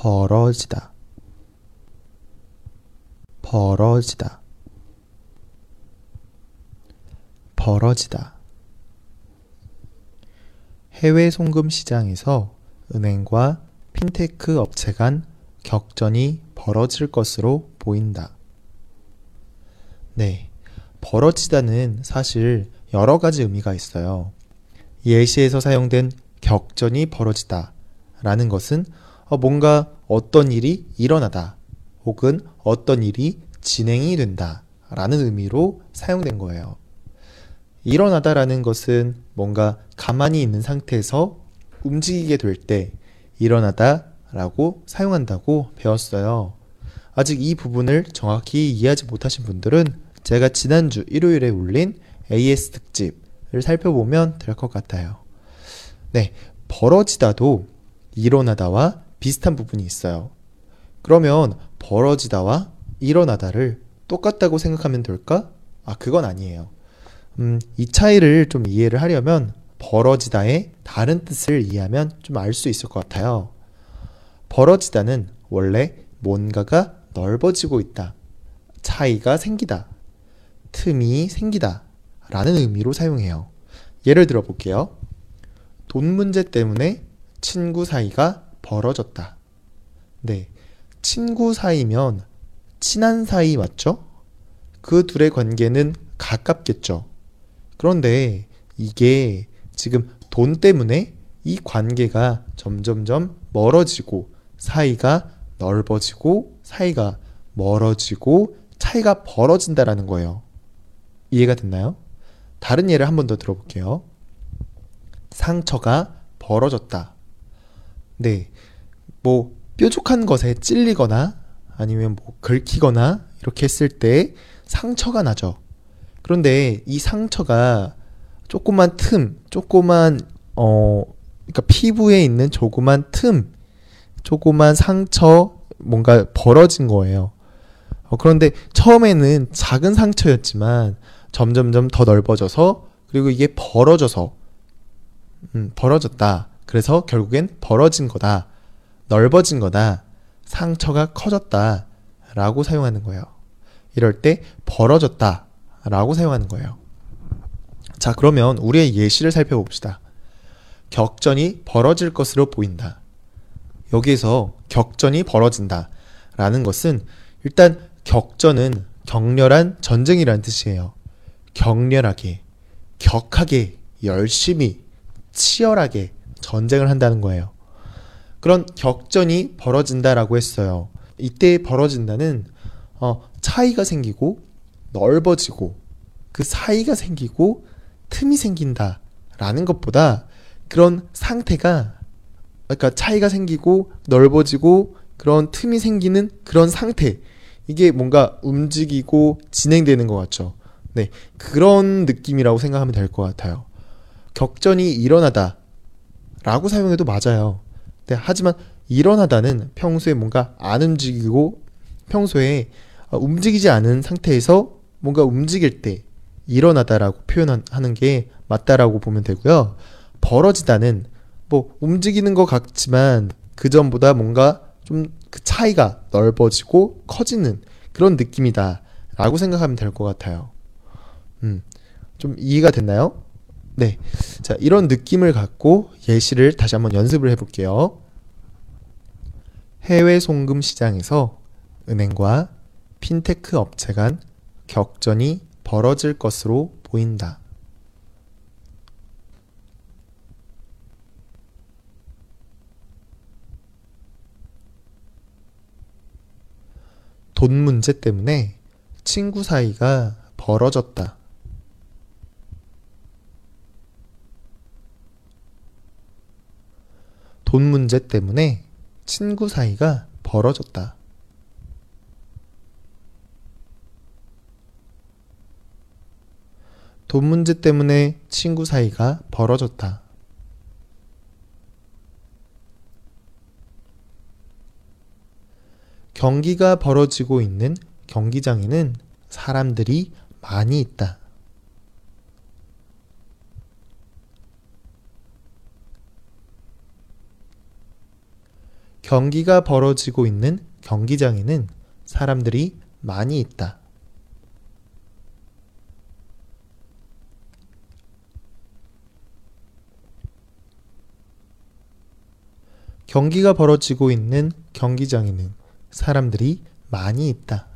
벌어지다 벌어지다 벌어지다 해외 송금 시장에서 은행과 핀테크 업체 간 격전이 벌어질 것으로 보인다. 네. 벌어지다는 사실 여러 가지 의미가 있어요. 예시에서 사용된 격전이 벌어지다 라는 것은 어, 뭔가 어떤 일이 일어나다 혹은 어떤 일이 진행이 된다 라는 의미로 사용된 거예요. 일어나다라는 것은 뭔가 가만히 있는 상태에서 움직이게 될 때 일어나다라고 사용한다고 배웠어요. 아직 이 부분을 정확히 이해하지 못하신 분들은 제가 지난주 일요일에 올린 AS 특집을 살펴보면 될 것 같아요. 네, 벌어지다도 일어나다와 비슷한 부분이 있어요. 그러면 벌어지다와 일어나다를 똑같다고 생각하면 될까? 아, 그건 아니에요. 음, 이 차이를 좀 이해를 하려면 벌어지다의 다른 뜻을 이해하면 좀 알 수 있을 것 같아요. 벌어지다는 원래 뭔가가 넓어지고 있다. 차이가 생기다. 틈이 생기다. 라는 의미로 사용해요. 예를 들어 볼게요. 돈 문제 때문에 친구 사이가 벌어졌다. 네. 친구 사이면 친한 사이 맞죠? 그 둘의 관계는 가깝겠죠. 그런데 이게 지금 돈 때문에 이 관계가 점점점 멀어지고 사이가 넓어지고 사이가 멀어지고 차이가 벌어진다라는 거예요. 이해가 됐나요? 다른 예를 한 번 더 들어볼게요. 상처가 벌어졌다. 네. 뭐, 뾰족한 것에 찔리거나 아니면 뭐, 긁히거나 이렇게 했을 때 상처가 나죠. 그런데 이 상처가 조그만 틈, 조그만 어 그러니까 피부에 있는 조그만 틈, 조그만 상처 뭔가 벌어진 거예요. 어, 그런데 처음에는 작은 상처였지만 점점점 더 넓어져서 그리고 이게 벌어져서 음, 벌어졌다. 그래서 결국엔 벌어진 거다. 넓어진 거다. 상처가 커졌다. 라고 사용하는 거예요. 이럴 때 벌어졌다. 라고 사용하는 거예요. 자, 그러면 우리의 예시를 살펴봅시다. 격전이 벌어질 것으로 보인다. 여기에서 격전이 벌어진다. 라는 것은 일단 격전은 격렬한 전쟁이라는 뜻이에요. 격렬하게, 격하게, 열심히, 치열하게 전쟁을 한다는 거예요. 그런 격전이 벌어진다라고 했어요. 이때 벌어진다는 어, 차이가 생기고 넓어지고 그 사이가 생기고 틈이 생긴다라는 것보다 그런 상태가 그러니까 차이가 생기고 넓어지고 그런 틈이 생기는 그런 상태 이게 뭔가 움직이고 진행되는 것 같죠. 네 그런 느낌이라고 생각하면 될 것 같아요. 격전이 일어나다 라고 사용해도 맞아요. 네, 하지만 일어나다는 평소에 뭔가 안 움직이고 평소에 움직이지 않은 상태에서 뭔가 움직일 때 일어나다라고 표현하는 게 맞다라고 보면 되고요. 벌어지다는 뭐 움직이는 것 같지만 그 전보다 뭔가 좀 그 차이가 넓어지고 커지는 그런 느낌이다라고 생각하면 될 것 같아요. 음, 좀 이해가 됐나요? 네. 자, 이런 느낌을 갖고 예시를 다시 한번 연습을 해볼게요. 해외 송금 시장에서 은행과 핀테크 업체 간 격전이 벌어질 것으로 보인다. 돈 문제 때문에 친구 사이가 벌어졌다. 돈 문제 때문에 친구 사이가 벌어졌다. 돈 문제 때문에 친구 사이가 벌어졌다. 경기가 벌어지고 있는 경기장에는 사람들이 많이 있다. 경기가 벌어지고 있는 경기장에는 사람들이 많이 있다. 경기가 벌어지고 있는 경기장에는 사람들이 많이 있다.